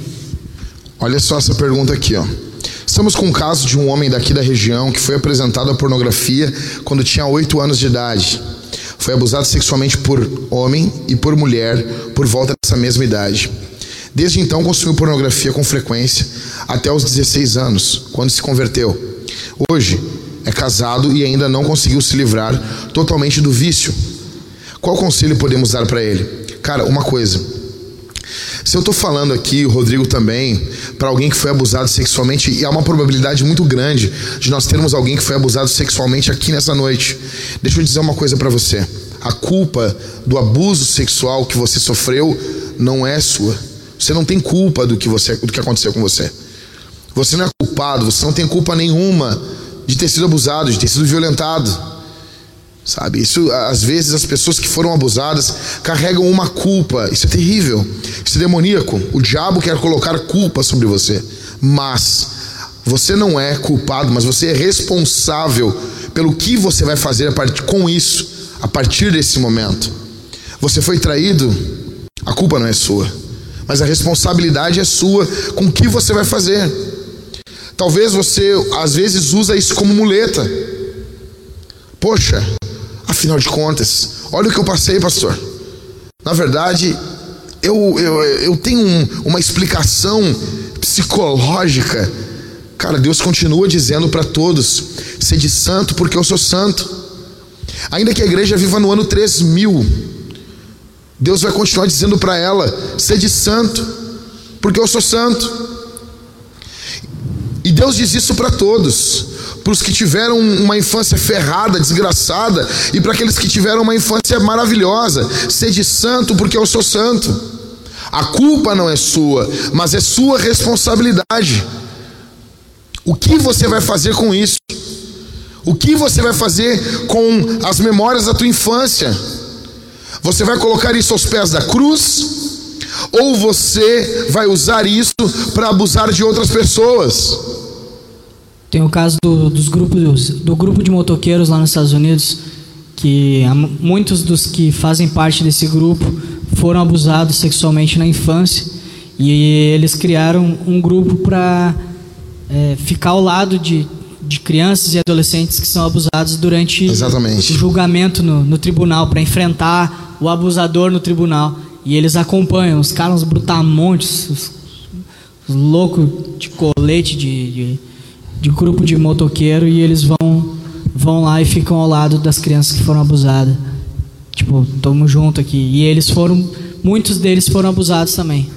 Olha só essa pergunta aqui, ó. Estamos com o caso de um homem daqui da região que foi apresentado à pornografia quando tinha 8 anos de idade. Foi abusado sexualmente por homem e por mulher por volta dessa mesma idade. Desde então consumiu pornografia com frequência até os 16 anos, quando se converteu. Hoje é casado e ainda não conseguiu se livrar totalmente do vício. Qual conselho podemos dar para ele? Cara, uma coisa. Se eu estou falando aqui, o Rodrigo também, para alguém que foi abusado sexualmente, e há uma probabilidade muito grande de nós termos alguém que foi abusado sexualmente aqui nessa noite. Deixa eu dizer uma coisa para você. A culpa do abuso sexual que você sofreu não é sua. Você não tem culpa do que, você, do que aconteceu com você. Você não é culpado, você não tem culpa nenhuma de ter sido abusado, de ter sido violentado. Sabe? Isso, às vezes, as pessoas que foram abusadas carregam uma culpa. Isso é terrível. Isso é demoníaco. O diabo quer colocar culpa sobre você. Mas você não é culpado, mas você é responsável pelo que você vai fazer com isso, a partir desse momento. Você foi traído, a culpa não é sua, mas a responsabilidade é sua com o que você vai fazer. Talvez você, às vezes, usa isso como muleta. Poxa, afinal de contas, olha o que eu passei, pastor. Na verdade, eu, eu, eu tenho um, uma explicação psicológica. Cara, Deus continua dizendo para todos: sede santo, porque eu sou santo. Ainda que a igreja viva no ano 3000, Deus vai continuar dizendo para ela: sede santo, porque eu sou santo. E Deus diz isso para todos, para os que tiveram uma infância ferrada, desgraçada, e para aqueles que tiveram uma infância maravilhosa. Sede santo, porque eu sou santo. A culpa não é sua, mas é sua responsabilidade. O que você vai fazer com isso? O que você vai fazer com as memórias da tua infância? Você vai colocar isso aos pés da cruz? Ou você vai usar isso para abusar de outras pessoas? Tem o caso do, dos grupos, do grupo de motoqueiros lá nos Estados Unidos, que muitos dos que fazem parte desse grupo foram abusados sexualmente na infância e eles criaram um grupo para é, ficar ao lado de, de crianças e adolescentes que são abusados durante Exatamente. o julgamento no, no tribunal, para enfrentar o abusador no tribunal. E eles acompanham os caras brutamontes, os, os loucos de colete, de, de, de, grupo de motoqueiro, e eles vão, vão lá e ficam ao lado das crianças que foram abusadas. Tipo, tamo junto aqui. E eles foram, muitos deles foram abusados também.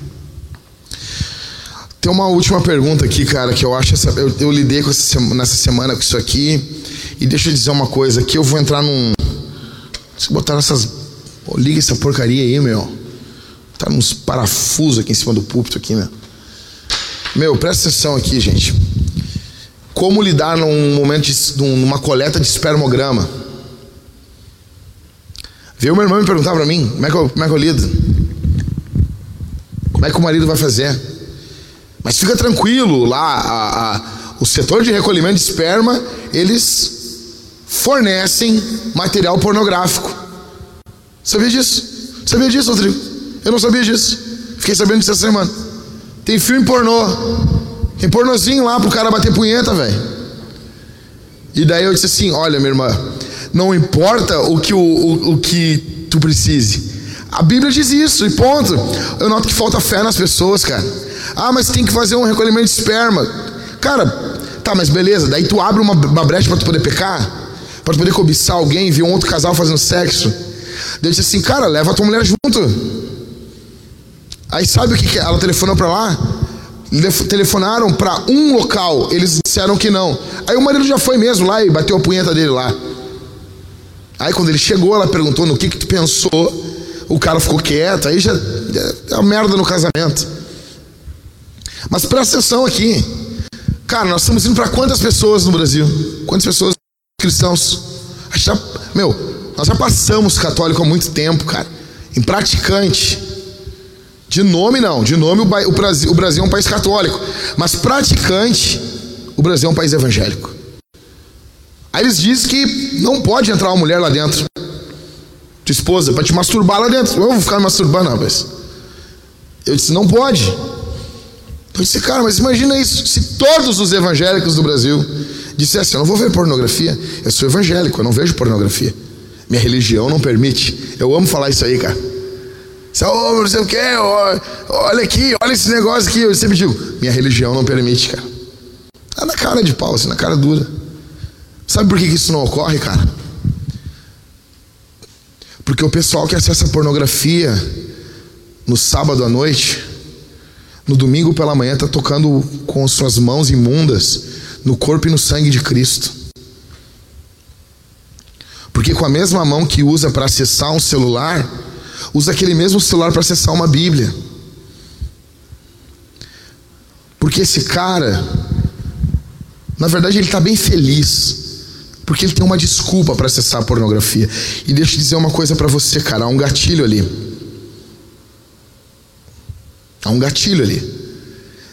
Tem uma última pergunta aqui, cara, que eu acho essa, eu, eu lidei com essa, nessa semana com isso aqui. E deixa eu dizer uma coisa, aqui eu vou entrar num. Se botar essas. Oh, liga essa porcaria aí, meu. Tá uns parafusos aqui em cima do púlpito aqui, né? Meu, presta atenção aqui, gente. Como lidar num momento de numa coleta de espermograma? Veio meu irmão me perguntar para mim, como é, que eu, como é que eu lido? Como é que o marido vai fazer? Mas fica tranquilo, lá a, a, o setor de recolhimento de esperma, eles fornecem material pornográfico. Sabia disso? Sabia disso, Rodrigo? Eu não sabia disso. Fiquei sabendo disso essa semana. Tem filme pornô. Tem pornozinho lá pro cara bater punheta, velho. E daí eu disse assim: Olha, minha irmã, não importa o que, o, o, o que tu precise. A Bíblia diz isso, e ponto. Eu noto que falta fé nas pessoas, cara. Ah, mas tem que fazer um recolhimento de esperma. Cara, tá, mas beleza. Daí tu abre uma, uma brecha para tu poder pecar, para tu poder cobiçar alguém, ver um outro casal fazendo sexo. Eu disse assim, cara, leva a tua mulher junto. Aí sabe o que, que ela telefonou para lá? Telefonaram para um local, eles disseram que não. Aí o marido já foi mesmo lá e bateu a punheta dele lá. Aí quando ele chegou, ela perguntou no que que tu pensou. O cara ficou quieto, aí já é a merda no casamento. Mas presta atenção aqui. Cara, nós estamos indo para quantas pessoas no Brasil? Quantas pessoas cristãos? Já, meu, nós já passamos católico há muito tempo, cara. Em praticante. De nome não, de nome o Brasil, o Brasil é um país católico, mas praticante, o Brasil é um país evangélico. Aí eles dizem que não pode entrar uma mulher lá dentro. tua esposa para te masturbar lá dentro. Eu vou ficar me masturbando, rapaz. Eu disse, não pode. Eu disse, cara, mas imagina isso. Se todos os evangélicos do Brasil dissessem, eu não vou ver pornografia, eu sou evangélico, eu não vejo pornografia. Minha religião não permite. Eu amo falar isso aí, cara. Oh, não sei o que, olha aqui, olha esse negócio aqui. Eu sempre digo, minha religião não permite, cara. Tá na cara de pau, assim, na cara dura. Sabe por que isso não ocorre, cara? Porque o pessoal que acessa pornografia no sábado à noite, no domingo pela manhã, está tocando com suas mãos imundas no corpo e no sangue de Cristo. Porque com a mesma mão que usa para acessar um celular, usa aquele mesmo celular para acessar uma Bíblia. Porque esse cara, na verdade, ele está bem feliz porque ele tem uma desculpa para acessar a pornografia. E deixa eu dizer uma coisa para você, cara, há um gatilho ali. Há um gatilho ali.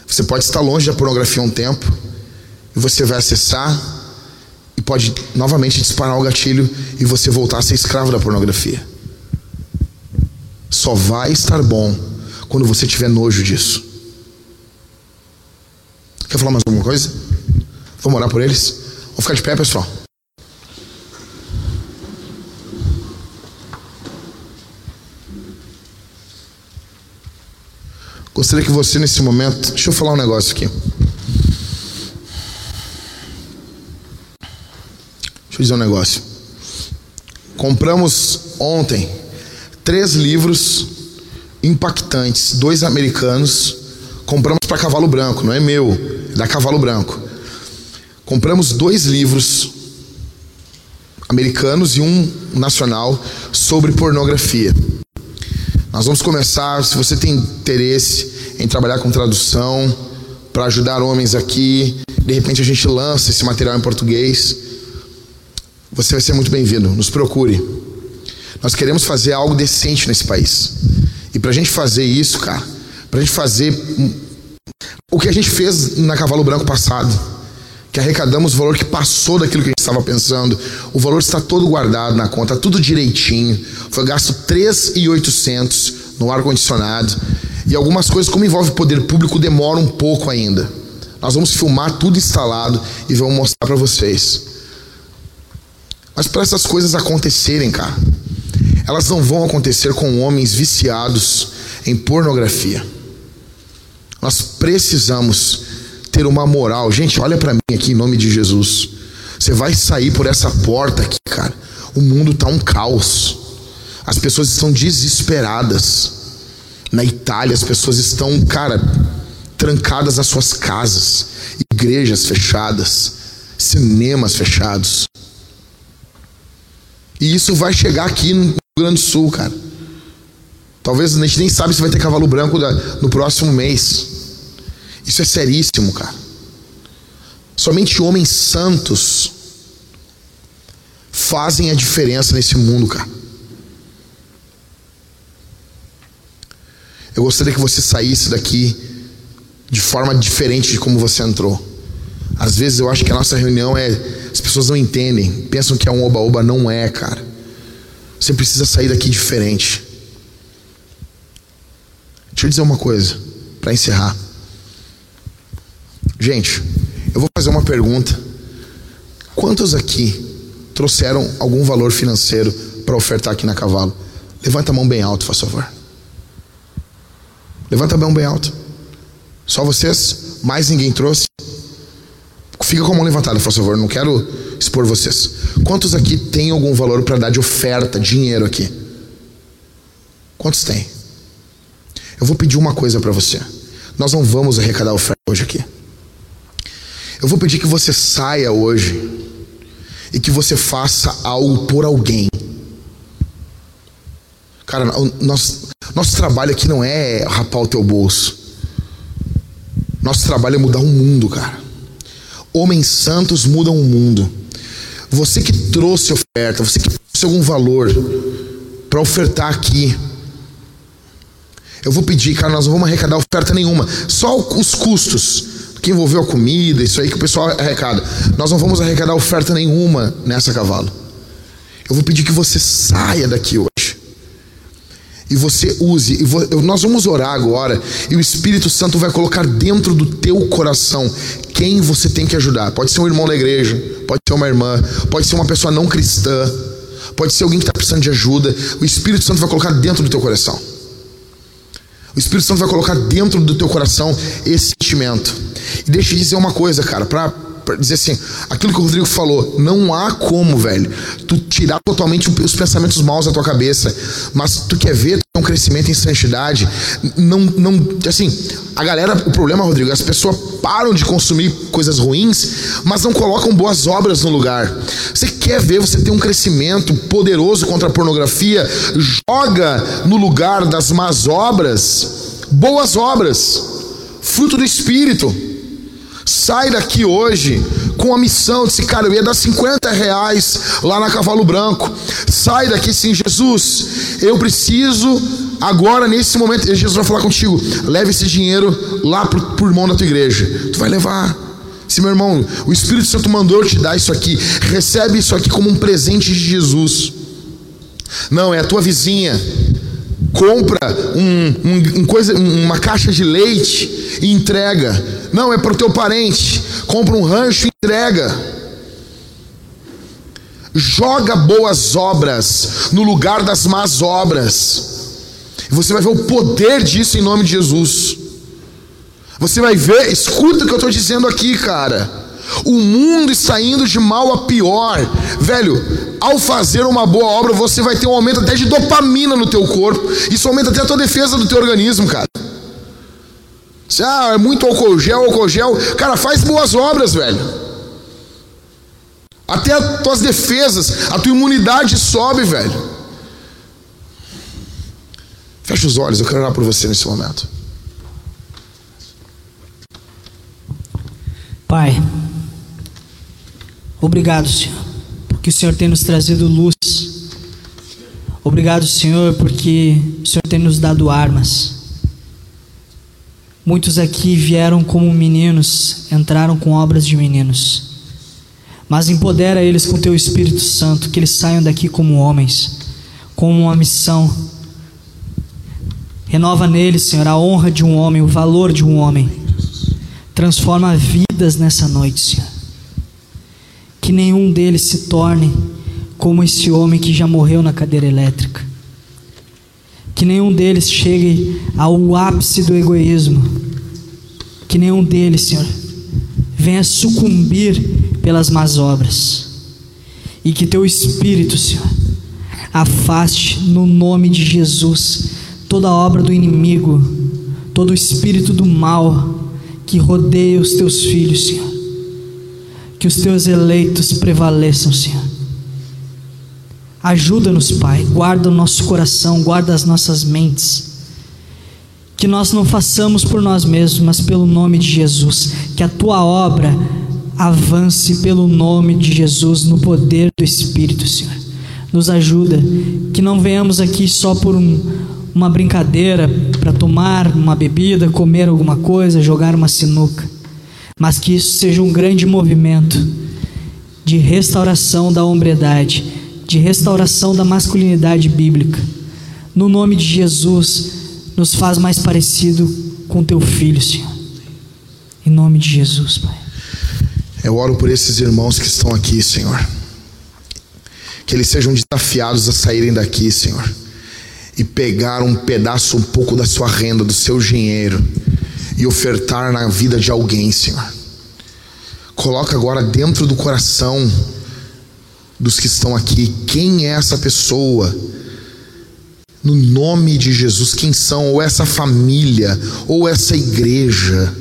Você pode estar longe da pornografia um tempo, e você vai acessar, e pode novamente disparar o gatilho, e você voltar a ser escravo da pornografia. Só vai estar bom quando você tiver nojo disso. Quer falar mais alguma coisa? Vamos orar por eles? Vamos ficar de pé, pessoal. Gostaria que você, nesse momento, deixa eu falar um negócio aqui. Deixa eu dizer um negócio. Compramos ontem três livros impactantes, dois americanos. Compramos para Cavalo Branco, não é meu, é da Cavalo Branco. Compramos dois livros americanos e um nacional sobre pornografia. Nós vamos começar, se você tem interesse em trabalhar com tradução, para ajudar homens aqui, de repente a gente lança esse material em português, você vai ser muito bem-vindo. Nos procure. Nós queremos fazer algo decente nesse país. E para a gente fazer isso, cara, para a gente fazer o que a gente fez na Cavalo Branco passado, que arrecadamos o valor que passou daquilo que a gente estava pensando. O valor está todo guardado na conta, tudo direitinho. Foi gasto 3.800 no ar condicionado. E algumas coisas como envolve poder público demoram um pouco ainda. Nós vamos filmar tudo instalado e vamos mostrar para vocês. Mas para essas coisas acontecerem, cara, elas não vão acontecer com homens viciados em pornografia. Nós precisamos ter uma moral. Gente, olha para mim aqui em nome de Jesus. Você vai sair por essa porta aqui, cara. O mundo tá um caos. As pessoas estão desesperadas. Na Itália, as pessoas estão, cara, trancadas nas suas casas, igrejas fechadas, cinemas fechados. E isso vai chegar aqui no Rio Grande do Sul, cara. Talvez a gente nem sabe se vai ter cavalo branco no próximo mês. Isso é seríssimo, cara. Somente homens santos fazem a diferença nesse mundo, cara. Eu gostaria que você saísse daqui de forma diferente de como você entrou. Às vezes eu acho que a nossa reunião é. As pessoas não entendem, pensam que é um oba-oba, não é, cara. Você precisa sair daqui diferente. Deixa eu dizer uma coisa, para encerrar. Gente, eu vou fazer uma pergunta. Quantos aqui trouxeram algum valor financeiro para ofertar aqui na Cavalo? Levanta a mão bem alto, por favor. Levanta a mão bem alto. Só vocês? Mais ninguém trouxe? Fica com a mão levantada, por favor. Não quero expor vocês. Quantos aqui têm algum valor para dar de oferta, dinheiro aqui? Quantos têm? Eu vou pedir uma coisa para você. Nós não vamos arrecadar oferta hoje aqui. Eu vou pedir que você saia hoje e que você faça algo por alguém. Cara, nosso, nosso trabalho aqui não é rapar o teu bolso. Nosso trabalho é mudar o mundo, cara. Homens santos mudam o mundo. Você que trouxe oferta, você que trouxe algum valor para ofertar aqui. Eu vou pedir, cara, nós não vamos arrecadar oferta nenhuma, só os custos que envolveu a comida, isso aí que o pessoal arrecada. Nós não vamos arrecadar oferta nenhuma nessa cavalo. Eu vou pedir que você saia daqui hoje e você use, e nós vamos orar agora, e o Espírito Santo vai colocar dentro do teu coração quem você tem que ajudar. Pode ser um irmão da igreja, pode ser uma irmã, pode ser uma pessoa não cristã, pode ser alguém que está precisando de ajuda. O Espírito Santo vai colocar dentro do teu coração. O Espírito Santo vai colocar dentro do teu coração esse sentimento. E deixa eu dizer uma coisa, cara, para para dizer assim, aquilo que o Rodrigo falou, não há como, velho, tu tirar totalmente os pensamentos maus da tua cabeça, mas tu quer ver um crescimento em santidade, não, não, assim, a galera, o problema, Rodrigo, as pessoas param de consumir coisas ruins, mas não colocam boas obras no lugar. Você quer ver você ter um crescimento poderoso contra a pornografia? Joga no lugar das más obras, boas obras, fruto do Espírito. Sai daqui hoje com a missão. Disse, cara, eu ia dar 50 reais lá na Cavalo Branco. Sai daqui sim, Jesus. Eu preciso agora, nesse momento. Jesus vai falar contigo. Leve esse dinheiro lá pro, pro irmão da tua igreja. Tu vai levar. Se meu irmão, o Espírito Santo mandou eu te dar isso aqui. Recebe isso aqui como um presente de Jesus. Não, é a tua vizinha compra um, um, um coisa, uma caixa de leite e entrega. Não, é para o teu parente. Compra um rancho e entrega. Joga boas obras no lugar das más obras. Você vai ver o poder disso em nome de Jesus. Você vai ver, escuta o que eu estou dizendo aqui, cara. O mundo está indo de mal a pior. Velho, ao fazer uma boa obra, você vai ter um aumento até de dopamina no teu corpo. Isso aumenta até a tua defesa do teu organismo, cara. Ah, é muito álcool gel, álcool gel. Cara, faz boas obras, velho. Até as tuas defesas, a tua imunidade sobe, velho. Fecha os olhos, eu quero orar por você nesse momento. Pai, Obrigado, Senhor, porque o Senhor tem nos trazido luz. Obrigado, Senhor, porque o Senhor tem nos dado armas. Muitos aqui vieram como meninos, entraram com obras de meninos. Mas empodera eles com teu Espírito Santo, que eles saiam daqui como homens, com uma missão. Renova neles, Senhor, a honra de um homem, o valor de um homem. Transforma vidas nessa noite, Senhor que nenhum deles se torne como esse homem que já morreu na cadeira elétrica. Que nenhum deles chegue ao ápice do egoísmo. Que nenhum deles, Senhor, venha sucumbir pelas más obras. E que teu espírito, Senhor, afaste no nome de Jesus toda obra do inimigo, todo espírito do mal que rodeia os teus filhos, Senhor que os teus eleitos prevaleçam, Senhor. Ajuda-nos, Pai, guarda o nosso coração, guarda as nossas mentes. Que nós não façamos por nós mesmos, mas pelo nome de Jesus. Que a tua obra avance pelo nome de Jesus, no poder do Espírito, Senhor. Nos ajuda, que não venhamos aqui só por um, uma brincadeira, para tomar uma bebida, comer alguma coisa, jogar uma sinuca mas que isso seja um grande movimento de restauração da hombridade, de restauração da masculinidade bíblica. No nome de Jesus, nos faz mais parecido com teu filho, Senhor. Em nome de Jesus, Pai. Eu oro por esses irmãos que estão aqui, Senhor. Que eles sejam desafiados a saírem daqui, Senhor. E pegar um pedaço, um pouco da sua renda, do seu dinheiro e ofertar na vida de alguém, Senhor. Coloca agora dentro do coração dos que estão aqui quem é essa pessoa. No nome de Jesus, quem são? Ou essa família, ou essa igreja,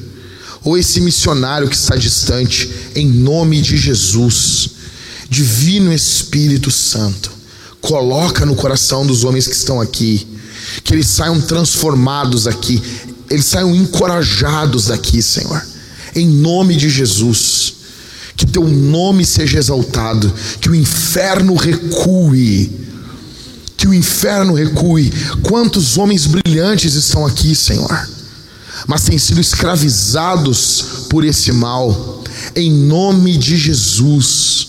ou esse missionário que está distante, em nome de Jesus. Divino Espírito Santo, coloca no coração dos homens que estão aqui, que eles saiam transformados aqui, eles saiam encorajados daqui, Senhor. Em nome de Jesus. Que teu nome seja exaltado, que o inferno recue. Que o inferno recue. Quantos homens brilhantes estão aqui, Senhor, mas têm sido escravizados por esse mal. Em nome de Jesus.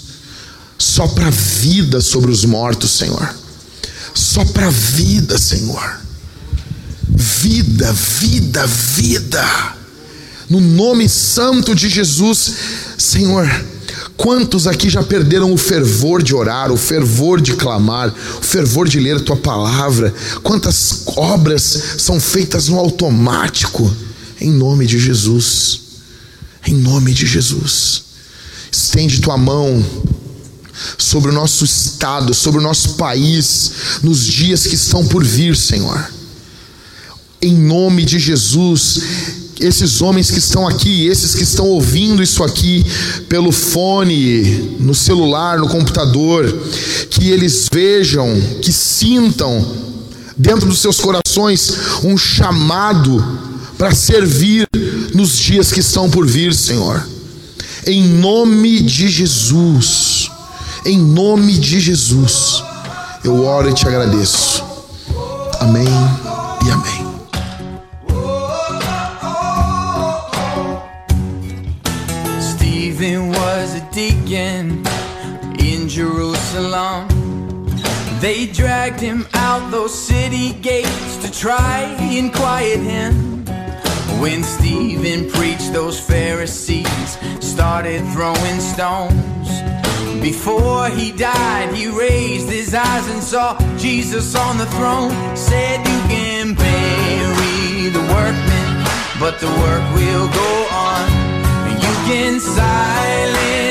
Só para vida sobre os mortos, Senhor. Só para vida, Senhor vida, vida, vida. No nome santo de Jesus, Senhor. Quantos aqui já perderam o fervor de orar, o fervor de clamar, o fervor de ler a tua palavra? Quantas obras são feitas no automático? Em nome de Jesus. Em nome de Jesus. Estende tua mão sobre o nosso estado, sobre o nosso país, nos dias que estão por vir, Senhor. Em nome de Jesus, esses homens que estão aqui, esses que estão ouvindo isso aqui pelo fone, no celular, no computador, que eles vejam, que sintam dentro dos seus corações um chamado para servir nos dias que estão por vir, Senhor. Em nome de Jesus, em nome de Jesus, eu oro e te agradeço. Amém e amém. Deacon in Jerusalem. They dragged him out those city gates to try and quiet him. When Stephen preached, those Pharisees started throwing stones. Before he died, he raised his eyes and saw Jesus on the throne. Said, You can bury the workmen, but the work will go on You can silence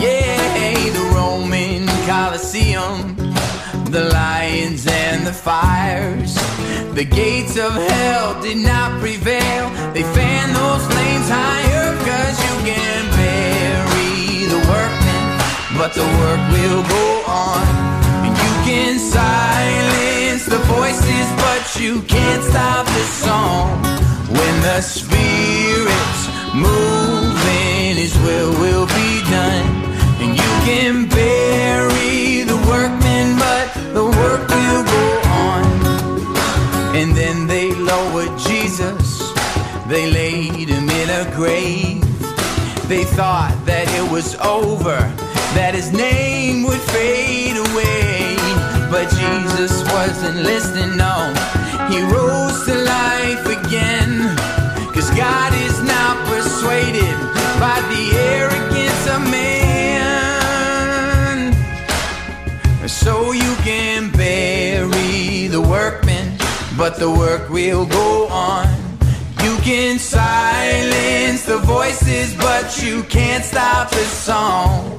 Yeah, the Roman Colosseum, the lions and the fires. The gates of hell did not prevail. They fan those flames higher, cause you can bury the workmen, but the work will go on. And you can silence the voices, but you can't stop the song. When the Spirit's his name would fade away. But Jesus wasn't listening, no. He rose to life again. Cause God is not persuaded by the arrogance of man. so you can bury the workmen, but the work will go on. You can silence the voices, but you can't stop the song.